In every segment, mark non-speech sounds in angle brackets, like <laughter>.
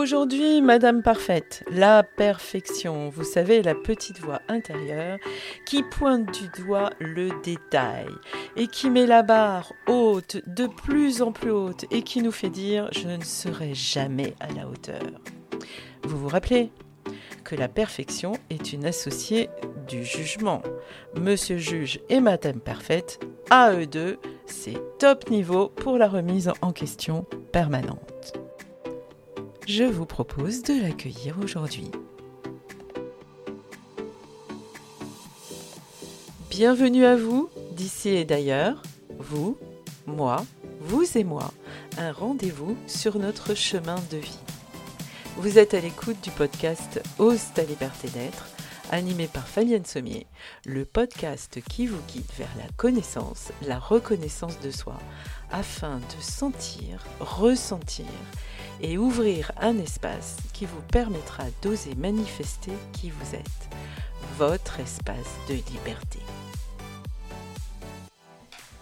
Aujourd'hui, Madame Parfaite, la perfection, vous savez, la petite voix intérieure qui pointe du doigt le détail et qui met la barre haute, de plus en plus haute, et qui nous fait dire je ne serai jamais à la hauteur. Vous vous rappelez que la perfection est une associée du jugement. Monsieur juge et Madame Parfaite, à eux deux, c'est top niveau pour la remise en question permanente je vous propose de l'accueillir aujourd'hui. Bienvenue à vous, d'ici et d'ailleurs, vous, moi, vous et moi, un rendez-vous sur notre chemin de vie. Vous êtes à l'écoute du podcast Ose ta liberté d'être, animé par Fabienne Sommier, le podcast qui vous guide vers la connaissance, la reconnaissance de soi, afin de sentir, ressentir et ouvrir un espace qui vous permettra d'oser manifester qui vous êtes, votre espace de liberté.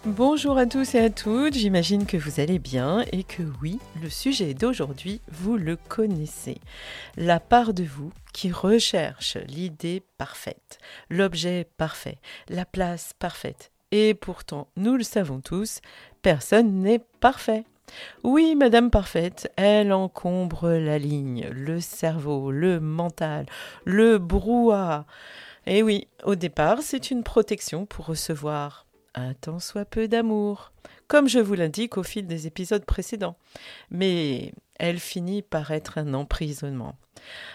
Bonjour à tous et à toutes, j'imagine que vous allez bien et que oui, le sujet d'aujourd'hui, vous le connaissez. La part de vous qui recherche l'idée parfaite, l'objet parfait, la place parfaite. Et pourtant, nous le savons tous, personne n'est parfait. Oui, Madame Parfaite, elle encombre la ligne, le cerveau, le mental, le brouhaha. Et oui, au départ, c'est une protection pour recevoir un tant soit peu d'amour, comme je vous l'indique au fil des épisodes précédents. Mais elle finit par être un emprisonnement.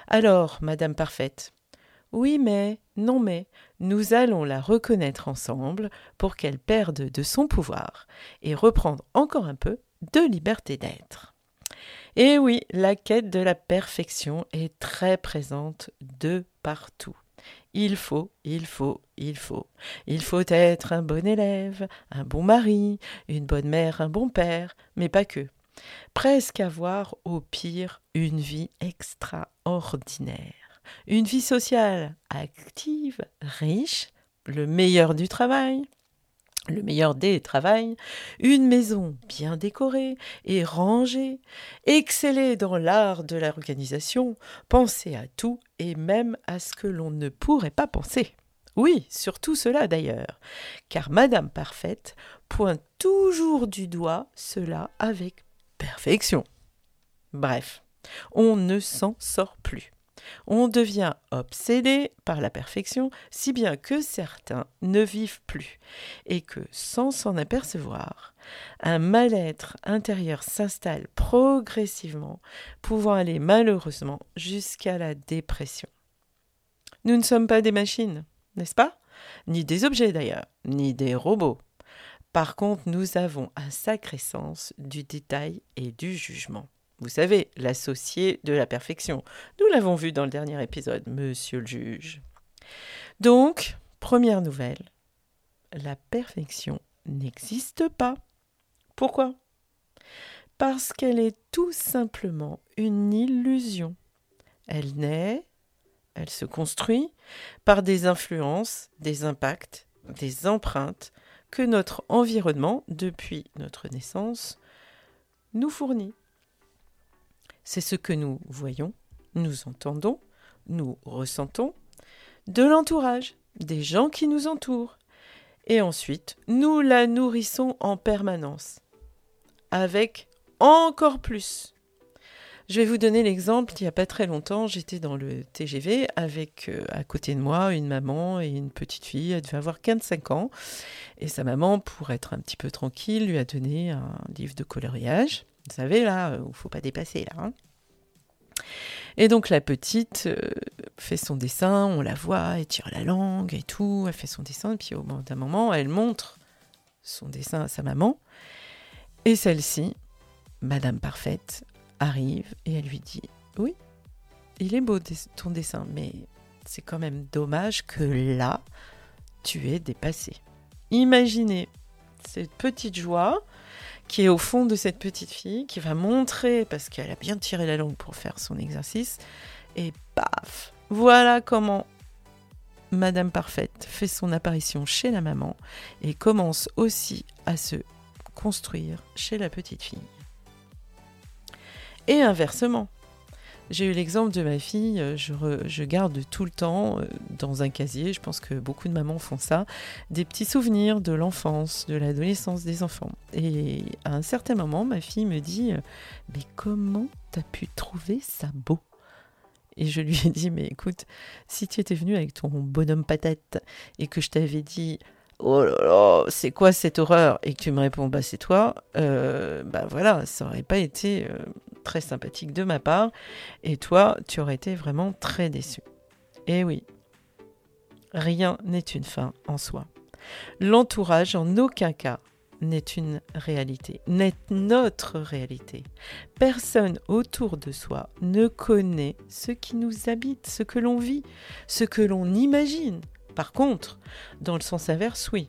Alors, Madame Parfaite, oui, mais, non, mais, nous allons la reconnaître ensemble pour qu'elle perde de son pouvoir et reprendre encore un peu de liberté d'être. Et oui, la quête de la perfection est très présente de partout. Il faut, il faut, il faut. Il faut être un bon élève, un bon mari, une bonne mère, un bon père, mais pas que. Presque avoir au pire une vie extraordinaire. Une vie sociale active, riche, le meilleur du travail, le meilleur des travails, une maison bien décorée et rangée, exceller dans l'art de l'organisation, penser à tout et même à ce que l'on ne pourrait pas penser. Oui, surtout cela d'ailleurs, car Madame Parfaite pointe toujours du doigt cela avec perfection. Bref, on ne s'en sort plus. On devient obsédé par la perfection, si bien que certains ne vivent plus, et que, sans s'en apercevoir, un mal-être intérieur s'installe progressivement, pouvant aller malheureusement jusqu'à la dépression. Nous ne sommes pas des machines, n'est-ce pas? Ni des objets d'ailleurs, ni des robots. Par contre, nous avons un sacré sens du détail et du jugement. Vous savez, l'associé de la perfection. Nous l'avons vu dans le dernier épisode, monsieur le juge. Donc, première nouvelle, la perfection n'existe pas. Pourquoi? Parce qu'elle est tout simplement une illusion. Elle naît, elle se construit par des influences, des impacts, des empreintes que notre environnement, depuis notre naissance, nous fournit. C'est ce que nous voyons, nous entendons, nous ressentons de l'entourage, des gens qui nous entourent. Et ensuite, nous la nourrissons en permanence, avec encore plus. Je vais vous donner l'exemple, il n'y a pas très longtemps, j'étais dans le TGV avec euh, à côté de moi une maman et une petite fille, elle devait avoir 15 ans, et sa maman, pour être un petit peu tranquille, lui a donné un livre de coloriage. Vous savez, là, il ne faut pas dépasser, là. Hein. et donc la petite euh, fait son dessin, on la voit, elle tire la langue et tout, elle fait son dessin, et puis au bout d'un moment, elle montre son dessin à sa maman, et celle-ci, Madame Parfaite, arrive et elle lui dit, oui, il est beau ton dessin, mais c'est quand même dommage que là, tu es dépassé. Imaginez cette petite joie qui est au fond de cette petite fille, qui va montrer, parce qu'elle a bien tiré la langue pour faire son exercice, et paf Voilà comment Madame Parfaite fait son apparition chez la maman et commence aussi à se construire chez la petite fille. Et inversement, J'ai eu l'exemple de ma fille, euh, je, garde tout le temps euh, dans un casier, je pense que beaucoup de mamans font ça, des petits souvenirs de l'enfance, de l'adolescence des enfants. Et à un certain moment, ma fille me dit, euh, mais comment t'as pu trouver ça beau? Et je lui ai dit, mais écoute, si tu étais venu avec ton bonhomme patate et que je t'avais dit, oh là là, c'est quoi cette horreur? Et que tu me réponds, bah c'est toi, bah voilà, ça aurait pas été très sympathique de ma part, et toi, tu aurais été vraiment très déçu. Eh oui, rien n'est une fin en soi. L'entourage, en aucun cas, n'est une réalité, n'est notre réalité. Personne autour de soi ne connaît ce qui nous habite, ce que l'on vit, ce que l'on imagine. Par contre, dans le sens inverse, oui.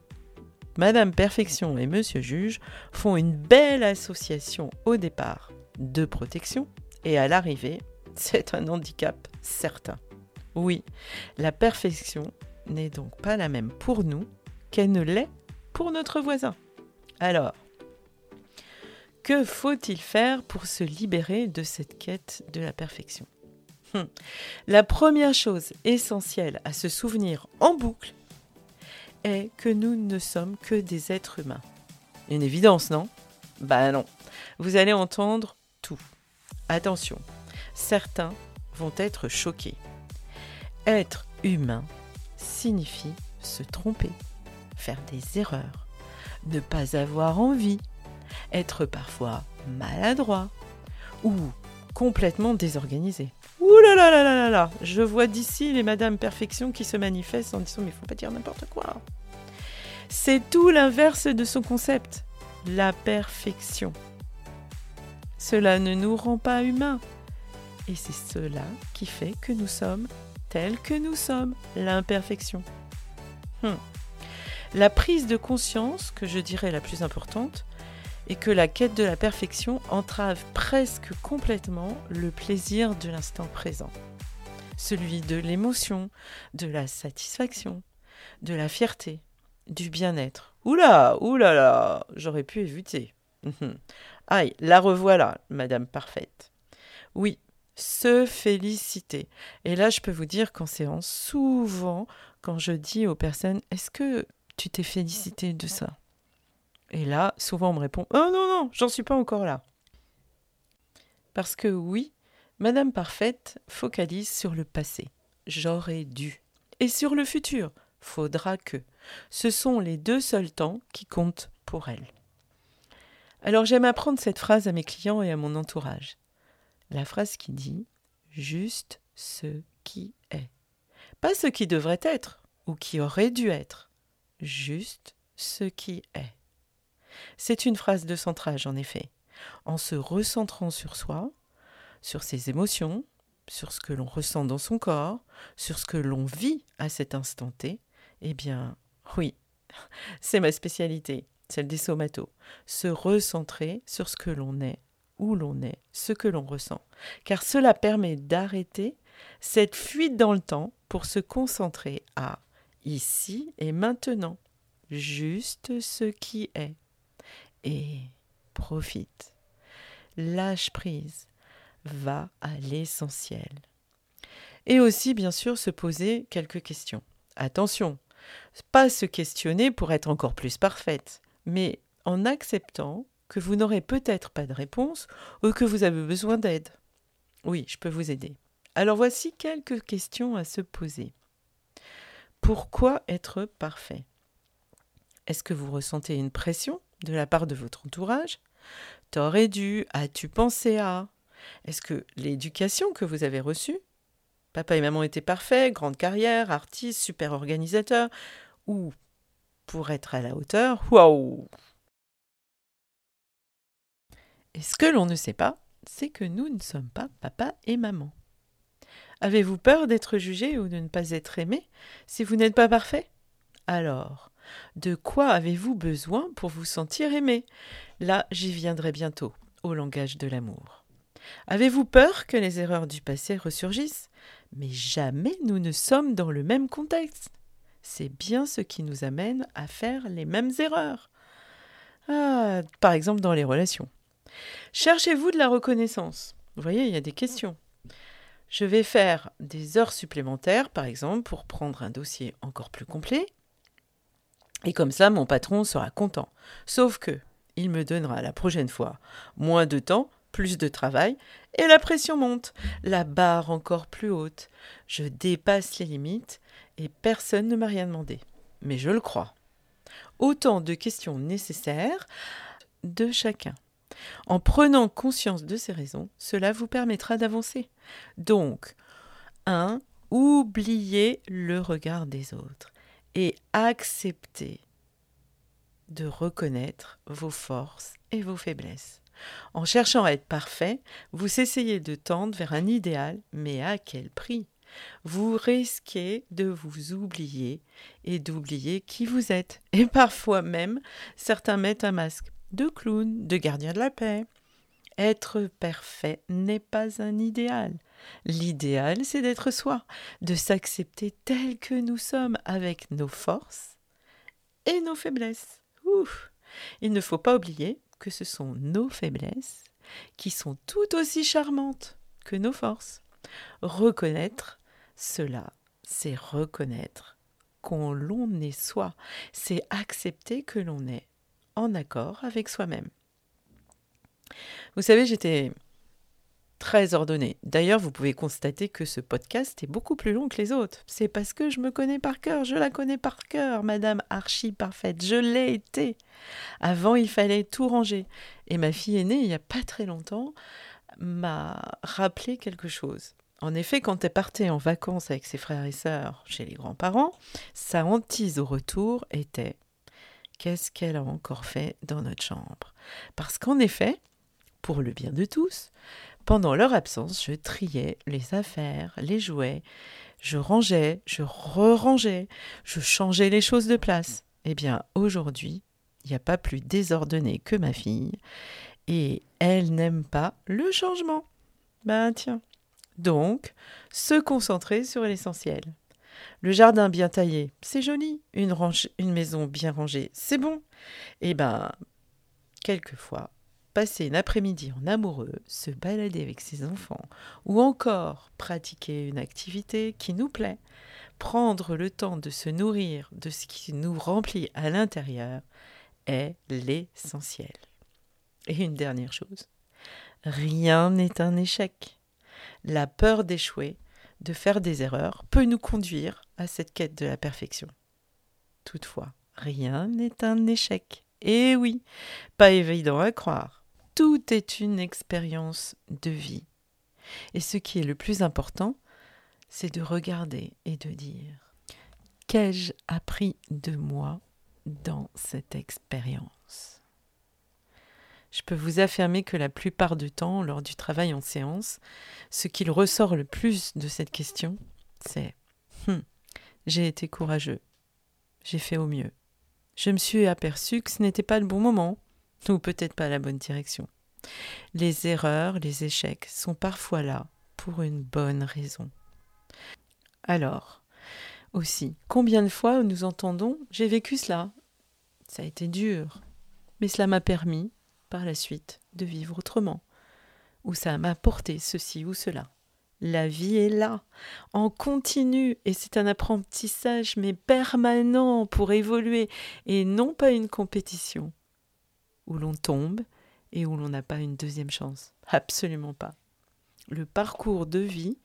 Madame Perfection et Monsieur Juge font une belle association au départ de protection et à l'arrivée, c'est un handicap certain. Oui, la perfection n'est donc pas la même pour nous qu'elle ne l'est pour notre voisin. Alors, que faut-il faire pour se libérer de cette quête de la perfection? Hum. La première chose essentielle à se souvenir en boucle est que nous ne sommes que des êtres humains. Une évidence, non? Ben non. Vous allez entendre tout. Attention, certains vont être choqués. Être humain signifie se tromper, faire des erreurs, ne pas avoir envie, être parfois maladroit ou complètement désorganisé. Ouh là là là là là Je vois d'ici les Madame Perfection qui se manifestent en disant mais faut pas dire n'importe quoi. C'est tout l'inverse de son concept, la perfection. Cela ne nous rend pas humains. Et c'est cela qui fait que nous sommes tels que nous sommes, l'imperfection. Hmm. La prise de conscience, que je dirais la plus importante, est que la quête de la perfection entrave presque complètement le plaisir de l'instant présent. Celui de l'émotion, de la satisfaction, de la fierté, du bien-être. Oula, oula là, j'aurais pu éviter. Aïe, la revoilà, Madame Parfaite. Oui, se féliciter. Et là, je peux vous dire qu'en séance, souvent, quand je dis aux personnes, est-ce que tu t'es félicité de ça? Et là, souvent, on me répond, oh non, non, j'en suis pas encore là. Parce que oui, Madame Parfaite focalise sur le passé. J'aurais dû. Et sur le futur. Faudra que. Ce sont les deux seuls temps qui comptent pour elle. Alors j'aime apprendre cette phrase à mes clients et à mon entourage. La phrase qui dit juste ce qui est. Pas ce qui devrait être ou qui aurait dû être. Juste ce qui est. C'est une phrase de centrage en effet. En se recentrant sur soi, sur ses émotions, sur ce que l'on ressent dans son corps, sur ce que l'on vit à cet instant T, eh bien, oui, <laughs> c'est ma spécialité celle des somatos, se recentrer sur ce que l'on est, où l'on est, ce que l'on ressent. Car cela permet d'arrêter cette fuite dans le temps pour se concentrer à ici et maintenant, juste ce qui est. Et profite, lâche prise, va à l'essentiel. Et aussi, bien sûr, se poser quelques questions. Attention, pas se questionner pour être encore plus parfaite mais en acceptant que vous n'aurez peut-être pas de réponse ou que vous avez besoin d'aide. Oui, je peux vous aider. Alors voici quelques questions à se poser. Pourquoi être parfait? Est-ce que vous ressentez une pression? De la part de votre entourage T'aurais dû As-tu pensé à Est-ce que l'éducation que vous avez reçue Papa et maman étaient parfaits, grande carrière, artiste, super organisateur, ou pour être à la hauteur. Waouh Et ce que l'on ne sait pas, c'est que nous ne sommes pas papa et maman. Avez-vous peur d'être jugé ou de ne pas être aimé si vous n'êtes pas parfait? Alors, de quoi avez-vous besoin pour vous sentir aimé? Là, j'y viendrai bientôt, au langage de l'amour. Avez-vous peur que les erreurs du passé ressurgissent? Mais jamais nous ne sommes dans le même contexte c'est bien ce qui nous amène à faire les mêmes erreurs. Ah, par exemple dans les relations. Cherchez-vous de la reconnaissance? Vous voyez, il y a des questions. Je vais faire des heures supplémentaires, par exemple, pour prendre un dossier encore plus complet. Et comme ça, mon patron sera content. Sauf que, il me donnera la prochaine fois moins de temps, plus de travail, et la pression monte, la barre encore plus haute. Je dépasse les limites, et personne ne m'a rien demandé. Mais je le crois. Autant de questions nécessaires de chacun. En prenant conscience de ces raisons, cela vous permettra d'avancer. Donc, 1. Oubliez le regard des autres et acceptez de reconnaître vos forces et vos faiblesses. En cherchant à être parfait, vous essayez de tendre vers un idéal, mais à quel prix? Vous risquez de vous oublier et d'oublier qui vous êtes. Et parfois même, certains mettent un masque de clown, de gardien de la paix. Être parfait n'est pas un idéal. L'idéal, c'est d'être soi, de s'accepter tel que nous sommes avec nos forces et nos faiblesses. Il ne faut pas oublier que ce sont nos faiblesses qui sont tout aussi charmantes que nos forces. Reconnaître cela, c'est reconnaître qu'on l'on est soi, c'est accepter que l'on est en accord avec soi-même. Vous savez, j'étais très ordonnée. D'ailleurs, vous pouvez constater que ce podcast est beaucoup plus long que les autres. C'est parce que je me connais par cœur, je la connais par cœur, Madame Archie parfaite. Je l'ai été. Avant, il fallait tout ranger. Et ma fille aînée, il n'y a pas très longtemps, m'a rappelé quelque chose. En effet, quand elle partait en vacances avec ses frères et sœurs chez les grands-parents, sa hantise au retour était qu'est-ce qu'elle a encore fait dans notre chambre? Parce qu'en effet, pour le bien de tous, pendant leur absence, je triais les affaires, les jouets, je rangeais, je re-rangeais, je changeais les choses de place. Eh bien, aujourd'hui, il n'y a pas plus désordonné que ma fille, et elle n'aime pas le changement. Ben tiens. Donc, se concentrer sur l'essentiel. Le jardin bien taillé, c'est joli. Une, une maison bien rangée, c'est bon. Eh ben, quelquefois, passer une après-midi en amoureux, se balader avec ses enfants, ou encore pratiquer une activité qui nous plaît, prendre le temps de se nourrir de ce qui nous remplit à l'intérieur, est l'essentiel. Et une dernière chose, rien n'est un échec. La peur d'échouer de faire des erreurs peut nous conduire à cette quête de la perfection. Toutefois, rien n'est un échec. Et oui, pas évident à croire. Tout est une expérience de vie. Et ce qui est le plus important, c'est de regarder et de dire Qu'ai-je appris de moi dans cette expérience? Je peux vous affirmer que la plupart du temps, lors du travail en séance, ce qu'il ressort le plus de cette question, c'est hum, j'ai été courageux, j'ai fait au mieux. Je me suis aperçu que ce n'était pas le bon moment, ou peut-être pas la bonne direction. Les erreurs, les échecs sont parfois là pour une bonne raison. Alors, aussi, combien de fois nous entendons J'ai vécu cela. Ça a été dur, mais cela m'a permis par la suite de vivre autrement, ou ça m'a apporté ceci ou cela. La vie est là, en continu, et c'est un apprentissage mais permanent pour évoluer, et non pas une compétition, où l'on tombe et où l'on n'a pas une deuxième chance. Absolument pas. Le parcours de vie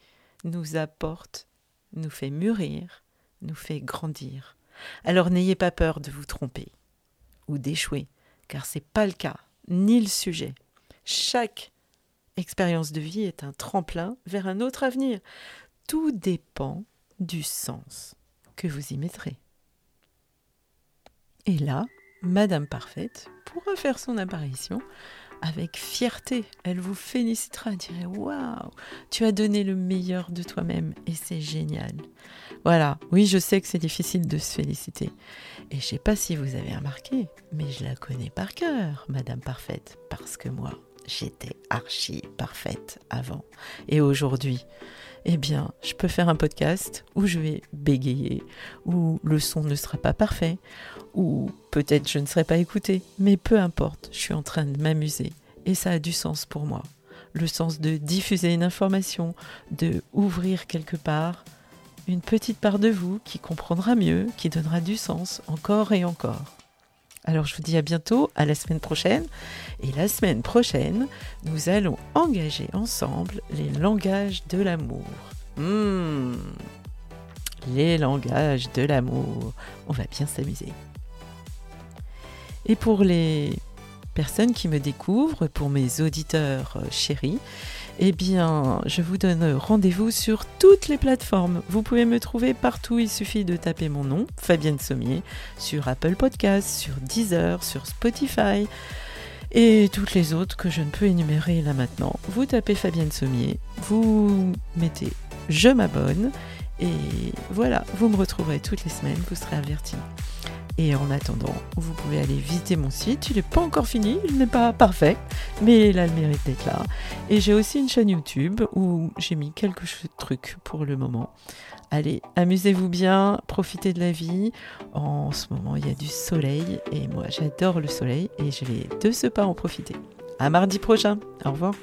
nous apporte, nous fait mûrir, nous fait grandir. Alors n'ayez pas peur de vous tromper ou d'échouer, car c'est pas le cas ni le sujet. Chaque expérience de vie est un tremplin vers un autre avenir. Tout dépend du sens que vous y mettrez. Et là, Madame Parfaite pourra faire son apparition avec fierté. Elle vous félicitera, dirait Waouh, tu as donné le meilleur de toi-même et c'est génial. Voilà, oui, je sais que c'est difficile de se féliciter. Et je sais pas si vous avez remarqué, mais je la connais par cœur, Madame Parfaite, parce que moi, j'étais archi parfaite avant. Et aujourd'hui, eh bien, je peux faire un podcast où je vais bégayer, où le son ne sera pas parfait, ou peut-être je ne serai pas écoutée, mais peu importe, je suis en train de m'amuser et ça a du sens pour moi. le sens de diffuser une information, de ouvrir quelque part une petite part de vous qui comprendra mieux, qui donnera du sens encore et encore. Alors je vous dis à bientôt, à la semaine prochaine. Et la semaine prochaine, nous allons engager ensemble les langages de l'amour. Hmm. les langages de l'amour. On va bien s'amuser. Et pour les personnes qui me découvrent, pour mes auditeurs euh, chéris, eh bien, je vous donne rendez-vous sur toutes les plateformes. Vous pouvez me trouver partout, il suffit de taper mon nom, Fabienne Sommier, sur Apple Podcasts, sur Deezer, sur Spotify et toutes les autres que je ne peux énumérer là maintenant. Vous tapez Fabienne Sommier, vous mettez je m'abonne et voilà, vous me retrouverez toutes les semaines, vous serez avertis. Et en attendant, vous pouvez aller visiter mon site. Il n'est pas encore fini, il n'est pas parfait, mais il a le mérite d'être là. Et j'ai aussi une chaîne YouTube où j'ai mis quelques trucs pour le moment. Allez, amusez-vous bien, profitez de la vie. En ce moment, il y a du soleil et moi, j'adore le soleil et je vais de ce pas en profiter. À mardi prochain. Au revoir.